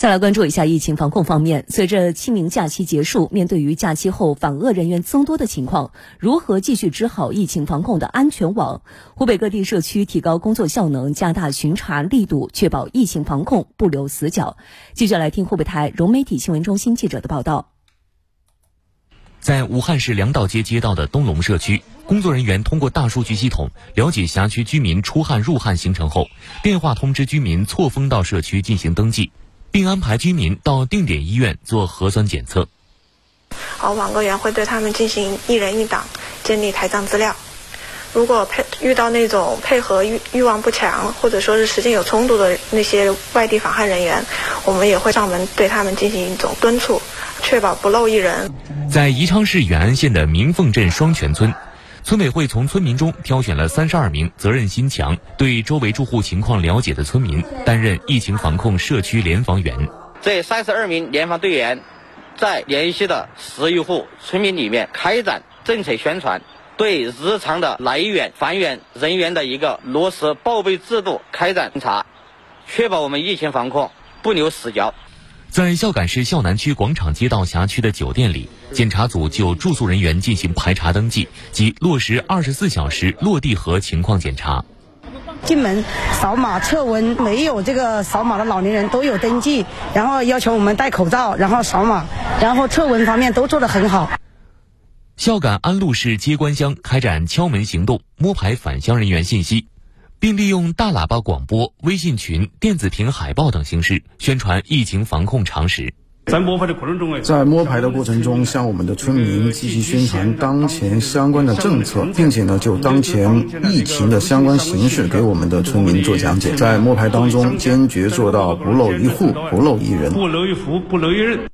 再来关注一下疫情防控方面。随着清明假期结束，面对于假期后访鄂人员增多的情况，如何继续织好疫情防控的安全网？湖北各地社区提高工作效能，加大巡查力度，确保疫情防控不留死角。继续来听湖北台融媒体新闻中心记者的报道。在武汉市粮道街街道的东龙社区，工作人员通过大数据系统了解辖区居民出汉入汉行程后，电话通知居民错峰到社区进行登记。并安排居民到定点医院做核酸检测。而网格员会对他们进行一人一档建立台账资料。如果配遇到那种配合欲欲望不强，或者说是时间有冲突的那些外地访汉人员，我们也会上门对他们进行一种敦促，确保不漏一人。在宜昌市远安县的明凤镇双泉村。村委会从村民中挑选了三十二名责任心强、对周围住户情况了解的村民，担任疫情防控社区联防员。这三十二名联防队员，在联系的十余户村民里面开展政策宣传，对日常的来源返源人员的一个落实报备制度开展巡查，确保我们疫情防控不留死角。在孝感市孝南区广场街道辖区的酒店里，检查组就住宿人员进行排查登记及落实二十四小时落地核情况检查。进门扫码测温，没有这个扫码的老年人都有登记，然后要求我们戴口罩，然后扫码，然后测温方面都做得很好。孝感安陆市接官乡开展敲门行动，摸排返乡人员信息。并利用大喇叭广播、微信群、电子屏海报等形式宣传疫情防控常识。在摸排的过程中，在摸排的过程中，向我们的村民积极宣传当前相关的政策，并且呢，就当前疫情的相关形势给我们的村民做讲解。在摸排当中，坚决做到不漏一户、不漏一人。不漏一户，不漏一人。